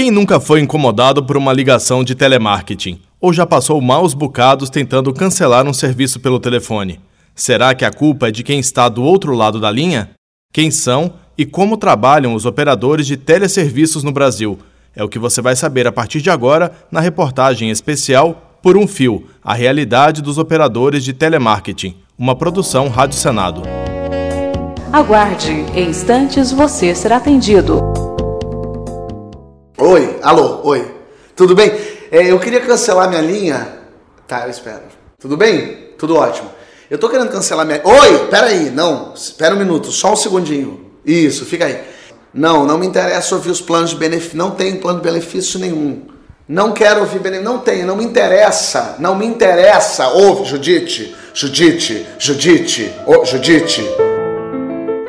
Quem nunca foi incomodado por uma ligação de telemarketing? Ou já passou maus bocados tentando cancelar um serviço pelo telefone? Será que a culpa é de quem está do outro lado da linha? Quem são e como trabalham os operadores de teleserviços no Brasil? É o que você vai saber a partir de agora na reportagem especial Por um Fio A Realidade dos Operadores de Telemarketing, uma produção Rádio Senado. Aguarde, em instantes você será atendido. Oi, alô, oi. Tudo bem? É, eu queria cancelar minha linha. Tá, eu espero. Tudo bem? Tudo ótimo. Eu tô querendo cancelar minha. Oi, peraí, não, espera um minuto, só um segundinho. Isso, fica aí. Não, não me interessa ouvir os planos de benefício. Não tem plano de benefício nenhum. Não quero ouvir benefício. Não tem, não me interessa. Não me interessa. Ouve, Judite. Judite, Judite, Judite.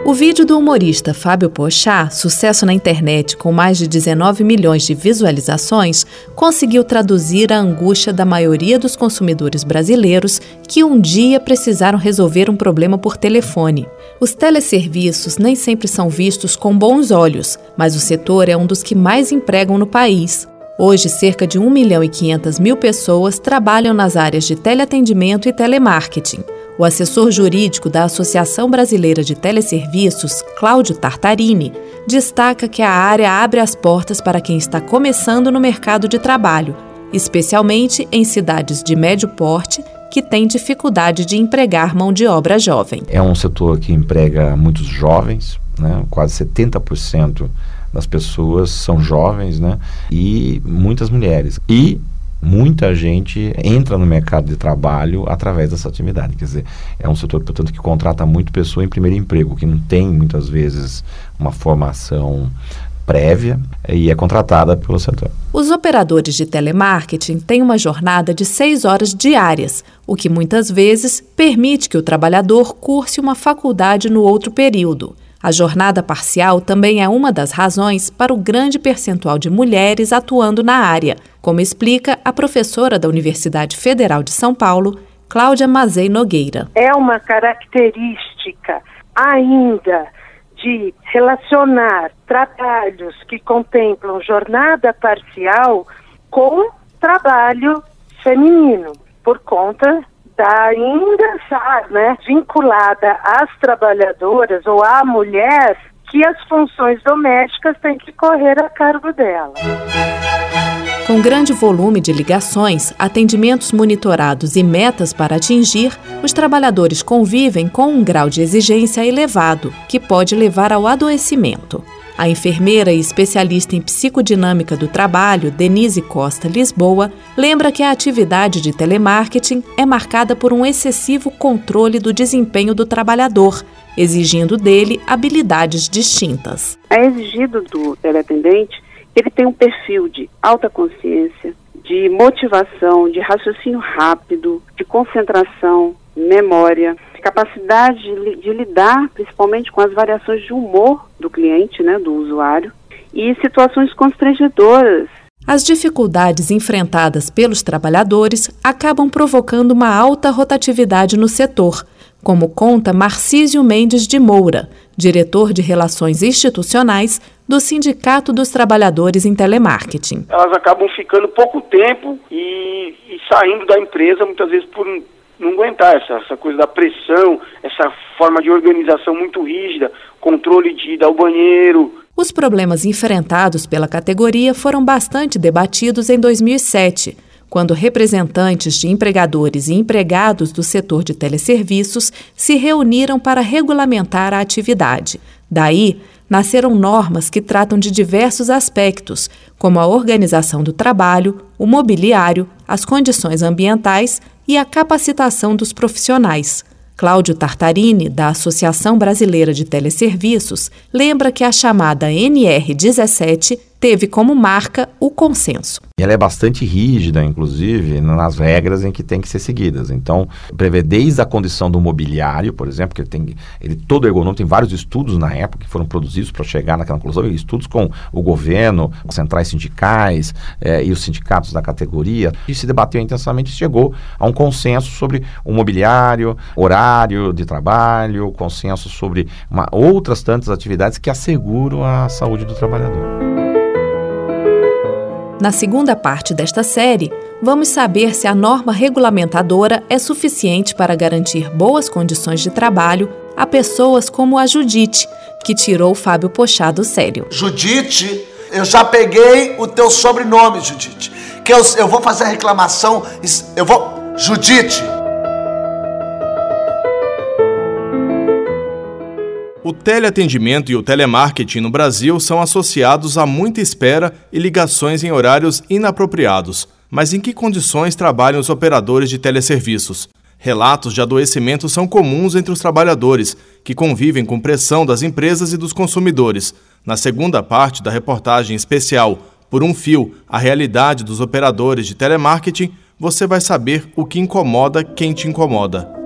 O vídeo do humorista Fábio Pochá, sucesso na internet com mais de 19 milhões de visualizações, conseguiu traduzir a angústia da maioria dos consumidores brasileiros que um dia precisaram resolver um problema por telefone. Os teleserviços nem sempre são vistos com bons olhos, mas o setor é um dos que mais empregam no país. Hoje, cerca de 1 milhão e 500 mil pessoas trabalham nas áreas de teleatendimento e telemarketing. O assessor jurídico da Associação Brasileira de Teleserviços, Cláudio Tartarini, destaca que a área abre as portas para quem está começando no mercado de trabalho, especialmente em cidades de médio porte que têm dificuldade de empregar mão de obra jovem. É um setor que emprega muitos jovens, né? quase 70% das pessoas são jovens, né? E muitas mulheres. E muita gente entra no mercado de trabalho através dessa atividade. Quer dizer, é um setor, portanto, que contrata muito pessoa em primeiro emprego, que não tem muitas vezes uma formação prévia e é contratada pelo setor. Os operadores de telemarketing têm uma jornada de seis horas diárias, o que muitas vezes permite que o trabalhador curse uma faculdade no outro período. A jornada parcial também é uma das razões para o grande percentual de mulheres atuando na área, como explica a professora da Universidade Federal de São Paulo, Cláudia Mazei Nogueira. É uma característica ainda de relacionar trabalhos que contemplam jornada parcial com trabalho feminino, por conta está ainda né, vinculada às trabalhadoras ou à mulher que as funções domésticas têm que correr a cargo dela. Com grande volume de ligações, atendimentos monitorados e metas para atingir, os trabalhadores convivem com um grau de exigência elevado, que pode levar ao adoecimento. A enfermeira e especialista em psicodinâmica do trabalho, Denise Costa Lisboa, lembra que a atividade de telemarketing é marcada por um excessivo controle do desempenho do trabalhador, exigindo dele habilidades distintas. É exigido do teleatendente que ele tenha um perfil de alta consciência, de motivação, de raciocínio rápido, de concentração, memória, capacidade de, de, lidar principalmente com as variações de humor do cliente, né, do usuário, e situações constrangedoras. As dificuldades enfrentadas pelos trabalhadores acabam provocando uma alta rotatividade no setor, como conta Marcísio Mendes de Moura, diretor de Relações Institucionais do Sindicato dos Trabalhadores em Telemarketing. Elas acabam ficando pouco tempo e, e saindo da empresa, muitas vezes por não aguentar essa, essa coisa da pressão, essa forma de organização muito rígida, controle de ir ao banheiro. Os problemas enfrentados pela categoria foram bastante debatidos em 2007, quando representantes de empregadores e empregados do setor de teleserviços se reuniram para regulamentar a atividade. Daí, nasceram normas que tratam de diversos aspectos, como a organização do trabalho, o mobiliário, as condições ambientais e a capacitação dos profissionais. Cláudio Tartarini, da Associação Brasileira de Teleserviços, lembra que a chamada NR17 teve como marca o consenso. Ela é bastante rígida, inclusive, nas regras em que tem que ser seguidas. Então, prevê desde a condição do mobiliário, por exemplo, que ele tem ele todo ergonômico, tem vários estudos na época que foram produzidos para chegar naquela conclusão, estudos com o governo, com centrais sindicais eh, e os sindicatos da categoria, e se debateu intensamente e chegou a um consenso sobre o mobiliário, horário de trabalho, consenso sobre uma, outras tantas atividades que asseguram a saúde do trabalhador. Na segunda parte desta série, vamos saber se a norma regulamentadora é suficiente para garantir boas condições de trabalho a pessoas como a Judite, que tirou Fábio Pochá do sério. Judite, eu já peguei o teu sobrenome, Judite. Que eu, eu vou fazer a reclamação. Eu vou. Judite! O teleatendimento e o telemarketing no Brasil são associados a muita espera e ligações em horários inapropriados. Mas em que condições trabalham os operadores de teleserviços? Relatos de adoecimento são comuns entre os trabalhadores, que convivem com pressão das empresas e dos consumidores. Na segunda parte da reportagem especial Por um Fio, a realidade dos operadores de telemarketing, você vai saber o que incomoda quem te incomoda.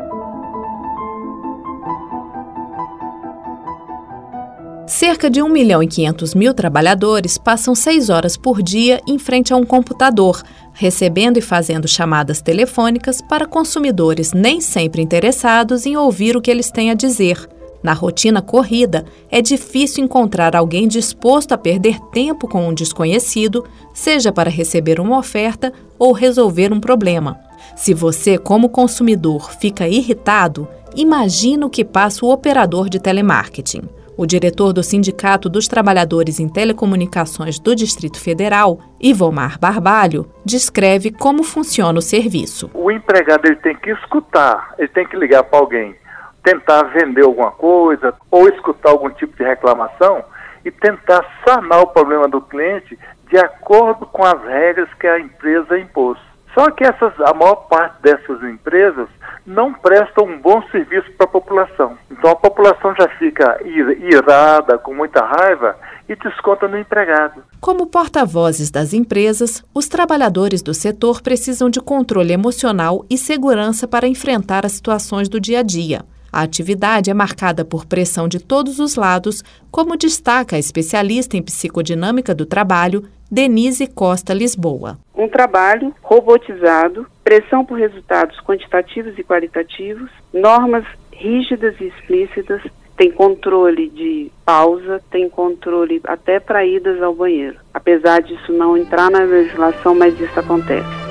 Cerca de 1 milhão e 500 mil trabalhadores passam seis horas por dia em frente a um computador, recebendo e fazendo chamadas telefônicas para consumidores nem sempre interessados em ouvir o que eles têm a dizer. Na rotina corrida, é difícil encontrar alguém disposto a perder tempo com um desconhecido, seja para receber uma oferta ou resolver um problema. Se você, como consumidor, fica irritado, imagina o que passa o operador de telemarketing. O diretor do Sindicato dos Trabalhadores em Telecomunicações do Distrito Federal, Ivomar Barbalho, descreve como funciona o serviço. O empregado ele tem que escutar, ele tem que ligar para alguém, tentar vender alguma coisa ou escutar algum tipo de reclamação e tentar sanar o problema do cliente de acordo com as regras que a empresa impôs. Só que essas, a maior parte dessas empresas não prestam um bom serviço para a população. Então a população já fica irada, com muita raiva e desconta no empregado. Como porta-vozes das empresas, os trabalhadores do setor precisam de controle emocional e segurança para enfrentar as situações do dia a dia. A atividade é marcada por pressão de todos os lados, como destaca a especialista em psicodinâmica do trabalho, Denise Costa Lisboa. Um trabalho robotizado, pressão por resultados quantitativos e qualitativos, normas rígidas e explícitas, tem controle de pausa, tem controle até para idas ao banheiro. Apesar disso não entrar na legislação, mas isso acontece.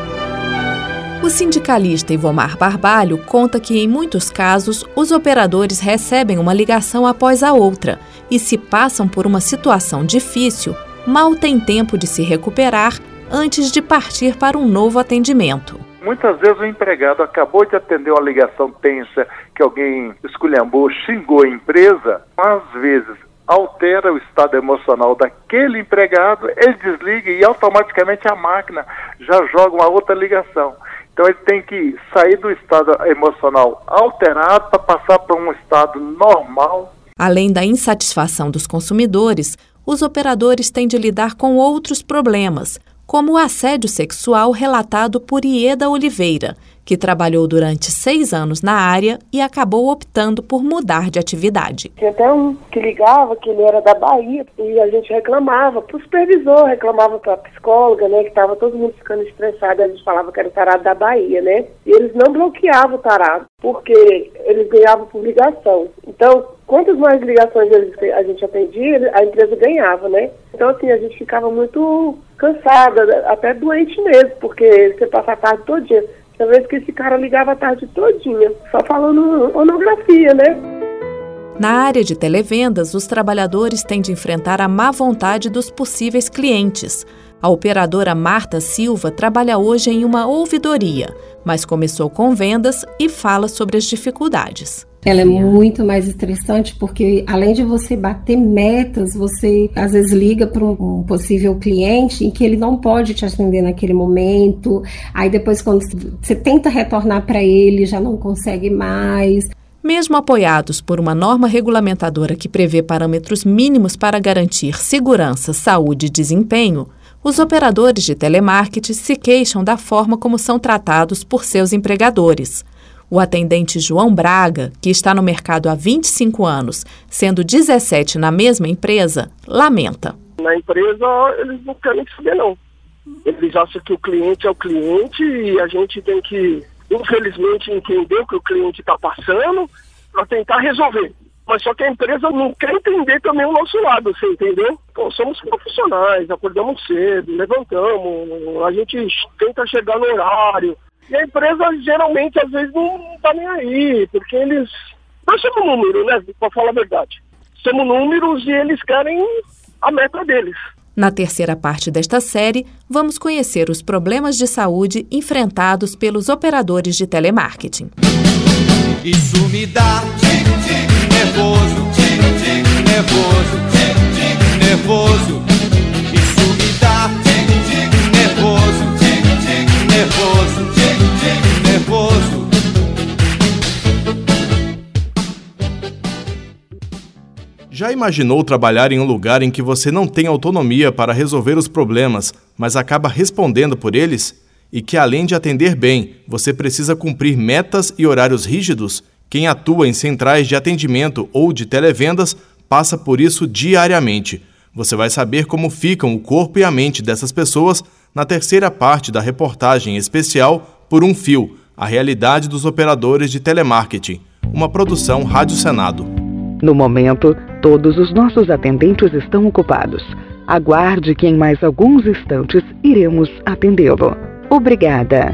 O sindicalista Ivomar Barbalho conta que, em muitos casos, os operadores recebem uma ligação após a outra e, se passam por uma situação difícil, mal têm tempo de se recuperar antes de partir para um novo atendimento. Muitas vezes o empregado acabou de atender uma ligação tensa que alguém esculhambou, xingou a empresa, às vezes altera o estado emocional daquele empregado, ele desliga e automaticamente a máquina já joga uma outra ligação. Então ele tem que sair do estado emocional alterado para passar para um estado normal. Além da insatisfação dos consumidores, os operadores têm de lidar com outros problemas, como o assédio sexual relatado por Ieda Oliveira, que trabalhou durante seis anos na área e acabou optando por mudar de atividade. Tinha até um que ligava, que ele era da Bahia, e a gente reclamava para o supervisor, reclamava para a psicóloga, né, que estava todo mundo ficando estressado, a gente falava que era o tarado da Bahia, né? E eles não bloqueavam o tarado, porque eles ganhavam por ligação. Então, quantas mais ligações a gente atendia, a empresa ganhava, né? Então, assim, a gente ficava muito cansada, até doente mesmo, porque você passa a tarde todo dia tinha vezes que esse cara ligava a tarde todinha, só falando onografia, né? Na área de televendas, os trabalhadores têm de enfrentar a má vontade dos possíveis clientes. A operadora Marta Silva trabalha hoje em uma ouvidoria, mas começou com vendas e fala sobre as dificuldades. Ela é muito mais estressante porque, além de você bater metas, você às vezes liga para um possível cliente em que ele não pode te atender naquele momento. Aí depois, quando você tenta retornar para ele, já não consegue mais. Mesmo apoiados por uma norma regulamentadora que prevê parâmetros mínimos para garantir segurança, saúde e desempenho, os operadores de telemarketing se queixam da forma como são tratados por seus empregadores. O atendente João Braga, que está no mercado há 25 anos, sendo 17 na mesma empresa, lamenta. Na empresa, eles não querem saber, não. Eles acham que o cliente é o cliente e a gente tem que, infelizmente, entender o que o cliente está passando para tentar resolver. Mas só que a empresa não quer entender também o nosso lado, você entendeu? Pô, somos profissionais, acordamos cedo, levantamos, a gente tenta chegar no horário. E a empresa geralmente, às vezes, não tá nem aí, porque eles. Nós somos número, né? Pra falar a verdade. Somos números e eles querem a meta deles. Na terceira parte desta série, vamos conhecer os problemas de saúde enfrentados pelos operadores de telemarketing. Isso me dá nervoso, nervoso, nervoso. Nervoso, nervoso. Já imaginou trabalhar em um lugar em que você não tem autonomia para resolver os problemas, mas acaba respondendo por eles? E que, além de atender bem, você precisa cumprir metas e horários rígidos? Quem atua em centrais de atendimento ou de televendas passa por isso diariamente. Você vai saber como ficam o corpo e a mente dessas pessoas na terceira parte da reportagem especial Por um Fio A Realidade dos Operadores de Telemarketing, uma produção Rádio Senado. No momento, todos os nossos atendentes estão ocupados. Aguarde que em mais alguns instantes iremos atendê-lo. Obrigada.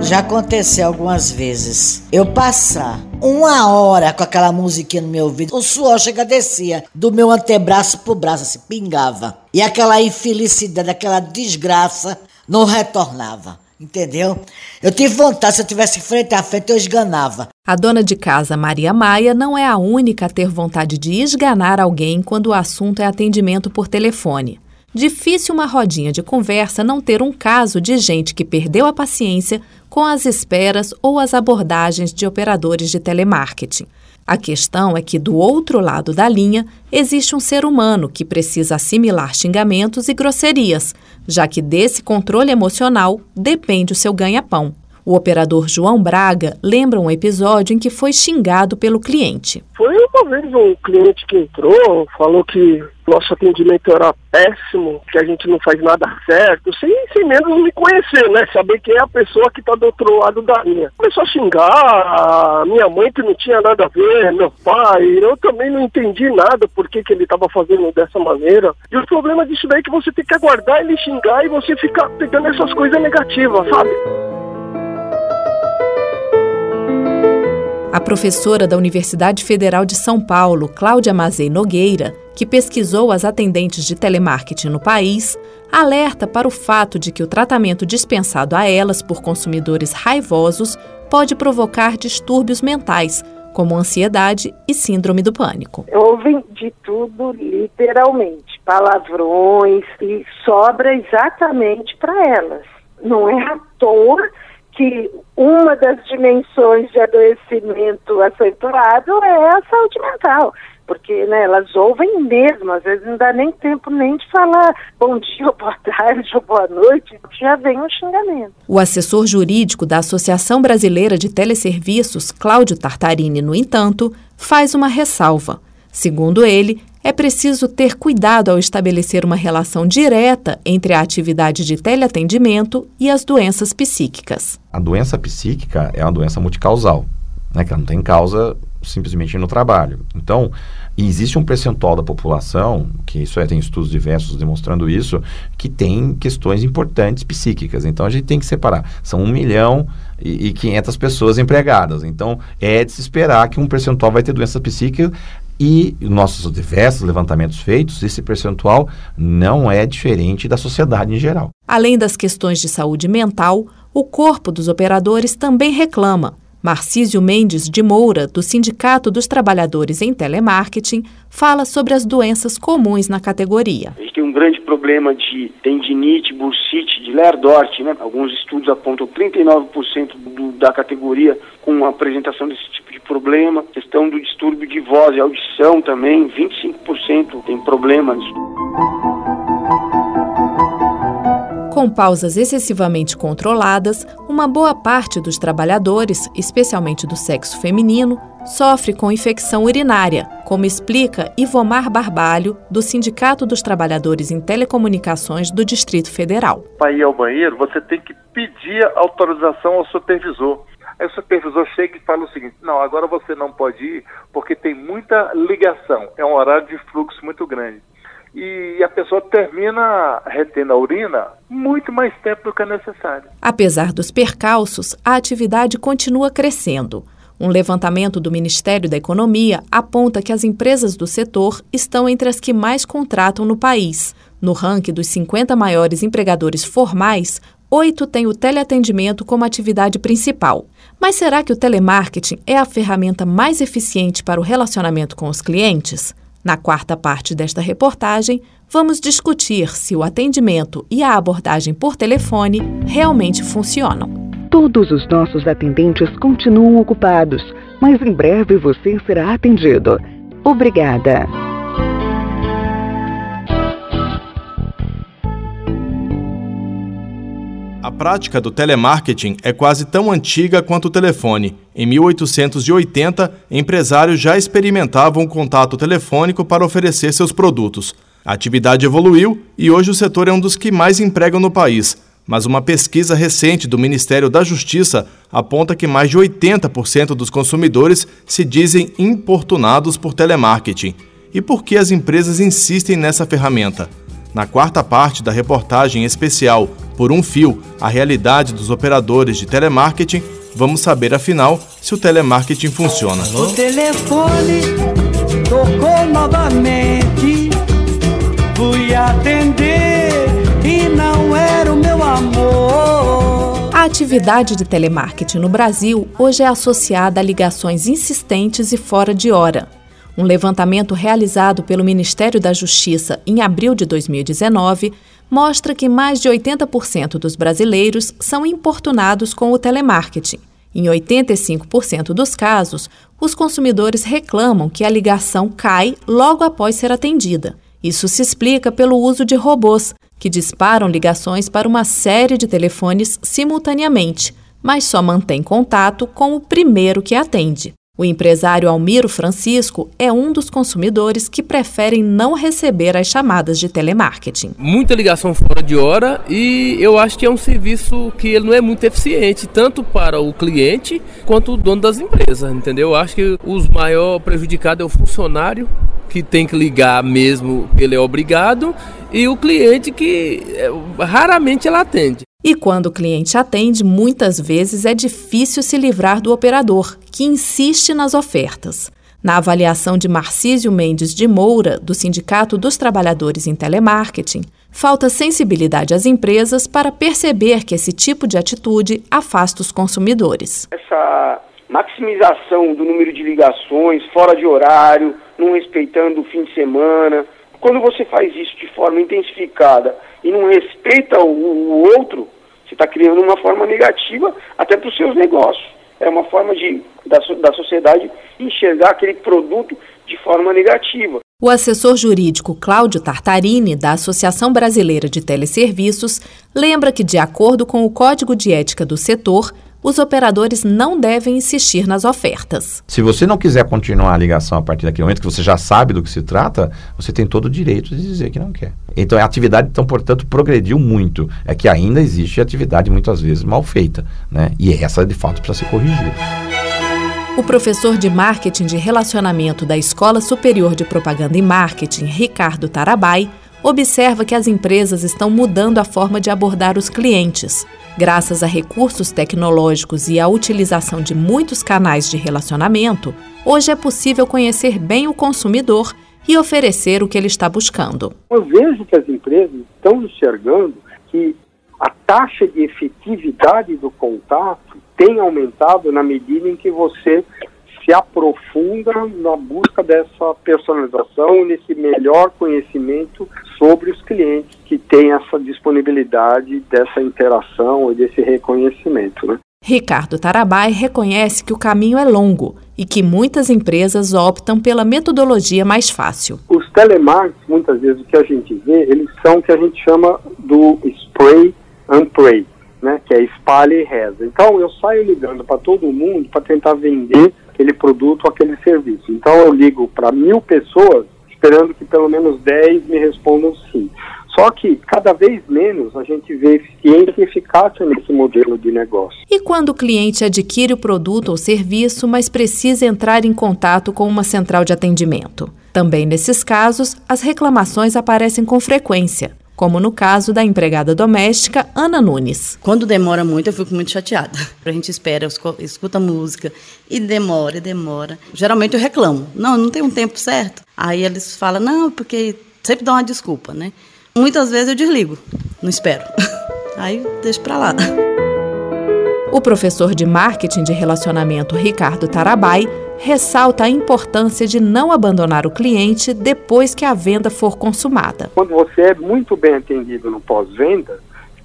Já aconteceu algumas vezes eu passar uma hora com aquela musiquinha no meu ouvido, o suor chega descia do meu antebraço pro braço, assim, pingava. E aquela infelicidade, aquela desgraça não retornava. Entendeu? Eu tive vontade, se eu tivesse frente a frente, eu esganava. A dona de casa, Maria Maia, não é a única a ter vontade de esganar alguém quando o assunto é atendimento por telefone. Difícil uma rodinha de conversa não ter um caso de gente que perdeu a paciência com as esperas ou as abordagens de operadores de telemarketing. A questão é que, do outro lado da linha, existe um ser humano que precisa assimilar xingamentos e grosserias, já que desse controle emocional depende o seu ganha-pão. O operador João Braga lembra um episódio em que foi xingado pelo cliente. Foi uma vez um cliente que entrou, falou que nosso atendimento era péssimo, que a gente não faz nada certo, sem, sem menos me conhecer, né? Saber quem é a pessoa que está do outro lado da linha. Começou a xingar minha mãe que não tinha nada a ver, meu pai, eu também não entendi nada por que, que ele estava fazendo dessa maneira. E o problema disso daí é que você tem que aguardar ele xingar e você ficar pegando essas coisas negativas, sabe? A professora da Universidade Federal de São Paulo, Cláudia Mazei Nogueira, que pesquisou as atendentes de telemarketing no país, alerta para o fato de que o tratamento dispensado a elas por consumidores raivosos pode provocar distúrbios mentais, como ansiedade e síndrome do pânico. Ouvem de tudo, literalmente, palavrões e sobra exatamente para elas. Não é à toa que uma das dimensões de adoecimento acentuado é a saúde mental, porque né, elas ouvem mesmo, às vezes não dá nem tempo nem de falar bom dia, boa tarde, ou boa noite, já vem um xingamento. O assessor jurídico da Associação Brasileira de Teleserviços, Cláudio Tartarini, no entanto, faz uma ressalva. Segundo ele, é preciso ter cuidado ao estabelecer uma relação direta entre a atividade de teleatendimento e as doenças psíquicas. A doença psíquica é uma doença multicausal, né, que ela não tem causa simplesmente no trabalho. Então, existe um percentual da população, que isso é, tem estudos diversos demonstrando isso, que tem questões importantes psíquicas. Então, a gente tem que separar. São 1 milhão e, e 500 pessoas empregadas. Então, é de se esperar que um percentual vai ter doença psíquica e nossos diversos levantamentos feitos, esse percentual não é diferente da sociedade em geral. Além das questões de saúde mental, o corpo dos operadores também reclama. Marcísio Mendes de Moura, do Sindicato dos Trabalhadores em Telemarketing, fala sobre as doenças comuns na categoria. Grande problema de tendinite, bursite, de Lerdort, né? Alguns estudos apontam 39% do, da categoria com apresentação desse tipo de problema. Questão do distúrbio de voz e audição também, 25% tem problemas. Com pausas excessivamente controladas, uma boa parte dos trabalhadores, especialmente do sexo feminino, sofre com infecção urinária, como explica Ivomar Barbalho, do Sindicato dos Trabalhadores em Telecomunicações do Distrito Federal. Para ir ao banheiro, você tem que pedir autorização ao supervisor. Aí o supervisor chega e fala o seguinte: não, agora você não pode ir porque tem muita ligação, é um horário de fluxo muito grande. E a pessoa termina retendo a urina muito mais tempo do que é necessário. Apesar dos percalços, a atividade continua crescendo. Um levantamento do Ministério da Economia aponta que as empresas do setor estão entre as que mais contratam no país. No ranking dos 50 maiores empregadores formais, oito têm o teleatendimento como atividade principal. Mas será que o telemarketing é a ferramenta mais eficiente para o relacionamento com os clientes? Na quarta parte desta reportagem, vamos discutir se o atendimento e a abordagem por telefone realmente funcionam. Todos os nossos atendentes continuam ocupados, mas em breve você será atendido. Obrigada. A prática do telemarketing é quase tão antiga quanto o telefone. Em 1880, empresários já experimentavam o contato telefônico para oferecer seus produtos. A atividade evoluiu e hoje o setor é um dos que mais empregam no país. Mas uma pesquisa recente do Ministério da Justiça aponta que mais de 80% dos consumidores se dizem importunados por telemarketing. E por que as empresas insistem nessa ferramenta? Na quarta parte da reportagem especial Por um Fio, a realidade dos operadores de telemarketing, vamos saber afinal se o telemarketing funciona. O telefone tocou novamente, fui atender A atividade de telemarketing no Brasil hoje é associada a ligações insistentes e fora de hora. Um levantamento realizado pelo Ministério da Justiça em abril de 2019 mostra que mais de 80% dos brasileiros são importunados com o telemarketing. Em 85% dos casos, os consumidores reclamam que a ligação cai logo após ser atendida. Isso se explica pelo uso de robôs, que disparam ligações para uma série de telefones simultaneamente, mas só mantém contato com o primeiro que atende. O empresário Almiro Francisco é um dos consumidores que preferem não receber as chamadas de telemarketing. Muita ligação fora de hora e eu acho que é um serviço que ele não é muito eficiente, tanto para o cliente quanto o dono das empresas, entendeu? Eu acho que os maior prejudicado é o funcionário que tem que ligar mesmo, ele é obrigado, e o cliente que é, raramente ela atende. E quando o cliente atende, muitas vezes é difícil se livrar do operador, que insiste nas ofertas. Na avaliação de Marcísio Mendes de Moura, do Sindicato dos Trabalhadores em Telemarketing, falta sensibilidade às empresas para perceber que esse tipo de atitude afasta os consumidores. Essa maximização do número de ligações, fora de horário, não respeitando o fim de semana, quando você faz isso de forma intensificada e não respeita o, o outro, você está criando uma forma negativa até para os seus negócios. É uma forma de, da, da sociedade enxergar aquele produto de forma negativa. O assessor jurídico Cláudio Tartarini, da Associação Brasileira de Teleserviços, lembra que, de acordo com o Código de Ética do setor, os operadores não devem insistir nas ofertas. Se você não quiser continuar a ligação a partir daquele momento que você já sabe do que se trata, você tem todo o direito de dizer que não quer. Então a atividade, então, portanto, progrediu muito. É que ainda existe atividade muitas vezes mal feita, né? E essa de fato precisa ser corrigida. O professor de marketing de relacionamento da Escola Superior de Propaganda e Marketing, Ricardo Tarabai, observa que as empresas estão mudando a forma de abordar os clientes. Graças a recursos tecnológicos e à utilização de muitos canais de relacionamento, hoje é possível conhecer bem o consumidor e oferecer o que ele está buscando. Eu vejo que as empresas estão enxergando que a taxa de efetividade do contato tem aumentado na medida em que você se aprofunda na busca dessa personalização, nesse melhor conhecimento sobre os clientes que têm essa disponibilidade dessa interação e desse reconhecimento. Né? Ricardo Tarabai reconhece que o caminho é longo e que muitas empresas optam pela metodologia mais fácil. Os telemarketing, muitas vezes o que a gente vê, eles são o que a gente chama do spray and pray, né? que é espalha e reza. Então eu saio ligando para todo mundo para tentar vender aquele produto ou aquele serviço. Então eu ligo para mil pessoas esperando que pelo menos 10 me respondam sim. Só que cada vez menos a gente vê eficiência e eficácia nesse modelo de negócio. E quando o cliente adquire o produto ou serviço, mas precisa entrar em contato com uma central de atendimento? Também nesses casos, as reclamações aparecem com frequência como no caso da empregada doméstica Ana Nunes. Quando demora muito, eu fico muito chateada. A gente espera, escuta música e demora, e demora. Geralmente eu reclamo. Não, não tem um tempo certo. Aí eles falam, não, porque sempre dá uma desculpa, né? Muitas vezes eu desligo, não espero. Aí deixo para lá. O professor de marketing de relacionamento Ricardo Tarabai ressalta a importância de não abandonar o cliente depois que a venda for consumada. Quando você é muito bem atendido no pós-venda,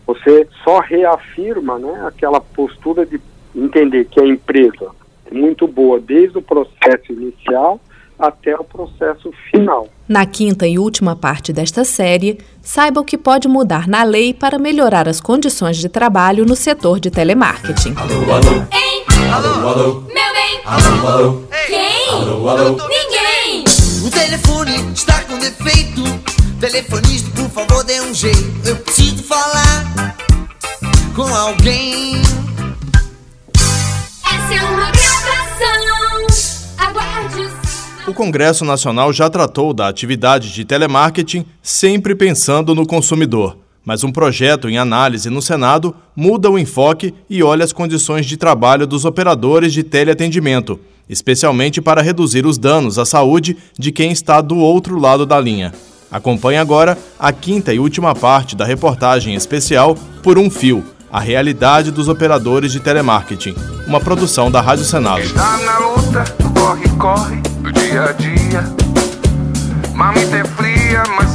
você só reafirma né, aquela postura de entender que a empresa é muito boa desde o processo inicial até o processo final. Na quinta e última parte desta série, saiba o que pode mudar na lei para melhorar as condições de trabalho no setor de telemarketing. Alô, alô. Ei, alô, alô. Meu. Alô, alô. Quem? Alô, alô. Ninguém. O telefone está com defeito. Telefonista, por favor, dê um jeito. Eu preciso falar com alguém. Essa é uma gravação. Aguarde o o Congresso Nacional já tratou da atividade de telemarketing sempre pensando no consumidor, mas um projeto em análise no Senado muda o enfoque e olha as condições de trabalho dos operadores de teleatendimento, especialmente para reduzir os danos à saúde de quem está do outro lado da linha. Acompanhe agora a quinta e última parte da reportagem especial Por um Fio a realidade dos operadores de telemarketing, uma produção da Rádio Senado. Está na luta, corre, corre dia a dia. É fria, mas.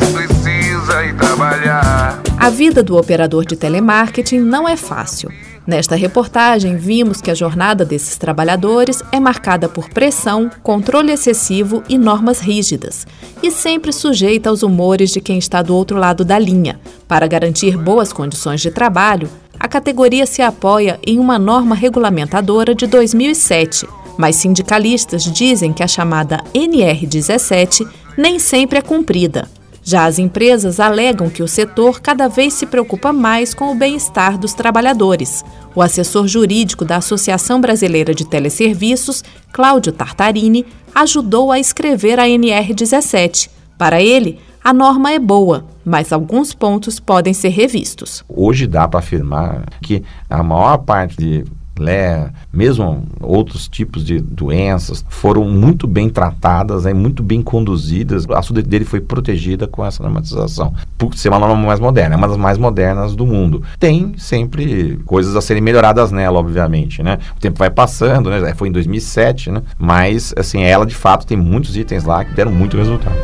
A vida do operador de telemarketing não é fácil. Nesta reportagem, vimos que a jornada desses trabalhadores é marcada por pressão, controle excessivo e normas rígidas, e sempre sujeita aos humores de quem está do outro lado da linha. Para garantir boas condições de trabalho, a categoria se apoia em uma norma regulamentadora de 2007 mas sindicalistas dizem que a chamada NR17 nem sempre é cumprida. Já as empresas alegam que o setor cada vez se preocupa mais com o bem-estar dos trabalhadores. O assessor jurídico da Associação Brasileira de Teleserviços, Cláudio Tartarini, ajudou a escrever a NR17. Para ele, a norma é boa, mas alguns pontos podem ser revistos. Hoje dá para afirmar que a maior parte de né, mesmo outros tipos de doenças, foram muito bem tratadas, né, muito bem conduzidas. A saúde dele foi protegida com essa normatização, por ser uma norma mais moderna, uma das mais modernas do mundo. Tem sempre coisas a serem melhoradas nela, obviamente, né? O tempo vai passando, né? Foi em 2007, né? Mas, assim, ela de fato tem muitos itens lá que deram muito resultado.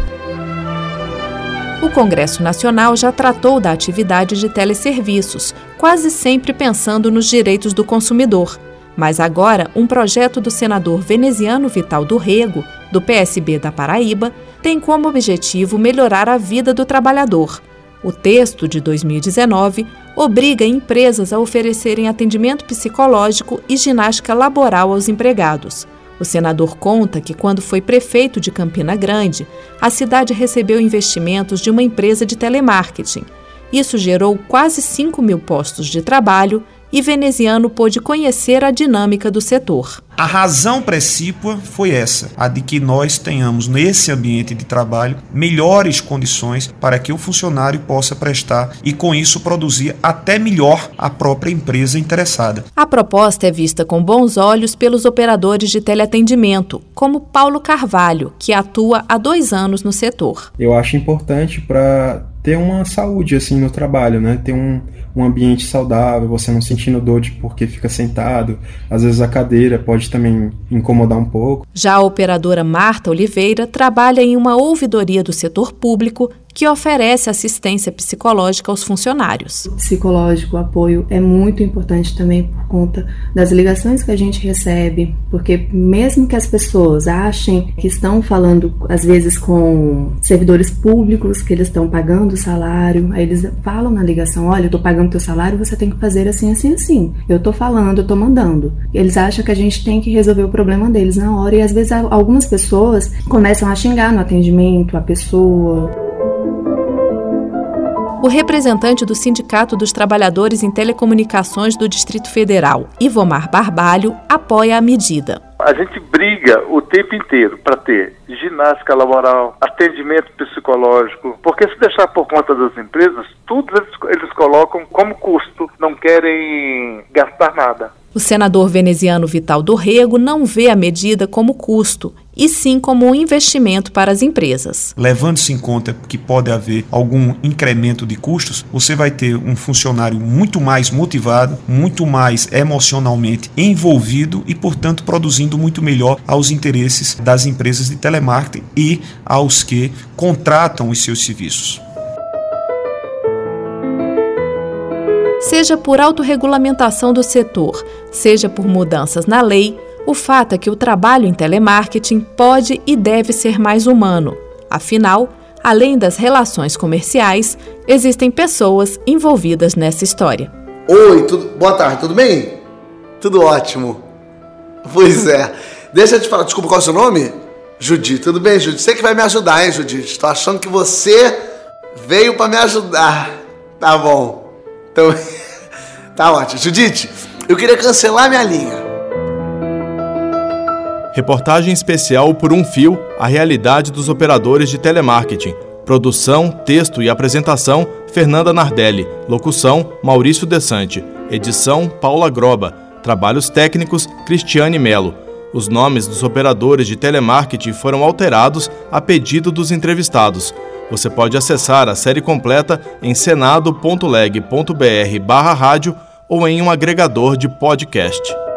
O Congresso Nacional já tratou da atividade de teleserviços, quase sempre pensando nos direitos do consumidor. Mas agora, um projeto do senador veneziano Vital do Rego, do PSB da Paraíba, tem como objetivo melhorar a vida do trabalhador. O texto de 2019 obriga empresas a oferecerem atendimento psicológico e ginástica laboral aos empregados. O senador conta que, quando foi prefeito de Campina Grande, a cidade recebeu investimentos de uma empresa de telemarketing. Isso gerou quase 5 mil postos de trabalho e veneziano pôde conhecer a dinâmica do setor. A razão precípua foi essa, a de que nós tenhamos nesse ambiente de trabalho melhores condições para que o funcionário possa prestar e com isso produzir até melhor a própria empresa interessada. A proposta é vista com bons olhos pelos operadores de teleatendimento, como Paulo Carvalho, que atua há dois anos no setor. Eu acho importante para ter uma saúde assim no trabalho, né? Ter um, um ambiente saudável, você não sentindo dor de porque fica sentado. Às vezes a cadeira pode também incomodar um pouco. Já a operadora Marta Oliveira trabalha em uma ouvidoria do setor público que oferece assistência psicológica aos funcionários. Psicológico, o apoio é muito importante também por conta das ligações que a gente recebe, porque mesmo que as pessoas achem que estão falando às vezes com servidores públicos que eles estão pagando o salário, aí eles falam na ligação, olha, eu estou pagando teu salário, você tem que fazer assim, assim, assim. Eu estou falando, eu estou mandando. Eles acham que a gente tem que resolver o problema deles na hora e às vezes algumas pessoas começam a xingar no atendimento a pessoa. O representante do Sindicato dos Trabalhadores em Telecomunicações do Distrito Federal, Ivomar Barbalho, apoia a medida. A gente briga o tempo inteiro para ter ginástica laboral, atendimento psicológico, porque se deixar por conta das empresas, tudo eles, eles colocam como custo, não querem gastar nada. O senador veneziano Vital do Rego não vê a medida como custo, e sim como um investimento para as empresas. Levando-se em conta que pode haver algum incremento de custos, você vai ter um funcionário muito mais motivado, muito mais emocionalmente envolvido e, portanto, produzindo muito melhor aos interesses das empresas de telemarketing e aos que contratam os seus serviços. Seja por autorregulamentação do setor, seja por mudanças na lei, o fato é que o trabalho em telemarketing pode e deve ser mais humano. Afinal, além das relações comerciais, existem pessoas envolvidas nessa história. Oi, tudo... boa tarde, tudo bem? Tudo ótimo. Pois é. Deixa eu te falar, desculpa, qual é o seu nome? Judite, tudo bem, Judite? Você que vai me ajudar, hein, Judite? Estou achando que você veio para me ajudar. Tá bom. Então, tá ótimo. Judite, eu queria cancelar minha linha. Reportagem especial por um fio, a realidade dos operadores de telemarketing. Produção, texto e apresentação, Fernanda Nardelli. Locução, Maurício Desante. Edição, Paula Groba. Trabalhos técnicos, Cristiane Melo. Os nomes dos operadores de telemarketing foram alterados a pedido dos entrevistados. Você pode acessar a série completa em senado.leg.br/rádio ou em um agregador de podcast.